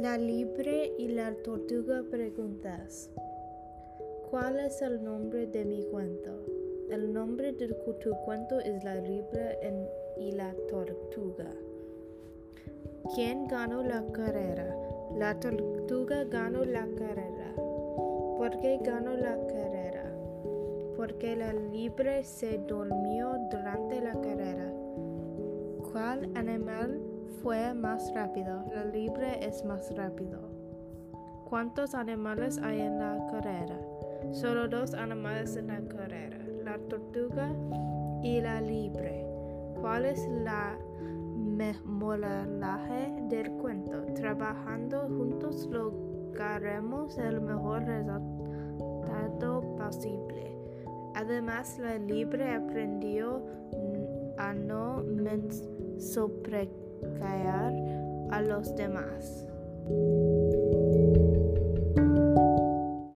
La libre y la tortuga preguntas. ¿Cuál es el nombre de mi cuento? El nombre de tu cuento es La libre y la tortuga. ¿Quién ganó la carrera? La tortuga ganó la carrera. ¿Por qué ganó la carrera? Porque la libre se durmió durante la carrera. ¿Cuál animal fue más rápido? La libre es más rápido. ¿Cuántos animales hay en la carrera? Solo dos animales en la carrera, la tortuga y la libre. ¿Cuál es la moralaje del cuento? Trabajando juntos lograremos el mejor resultado posible. Además, la libre aprendió a no sobrecaer a los demás.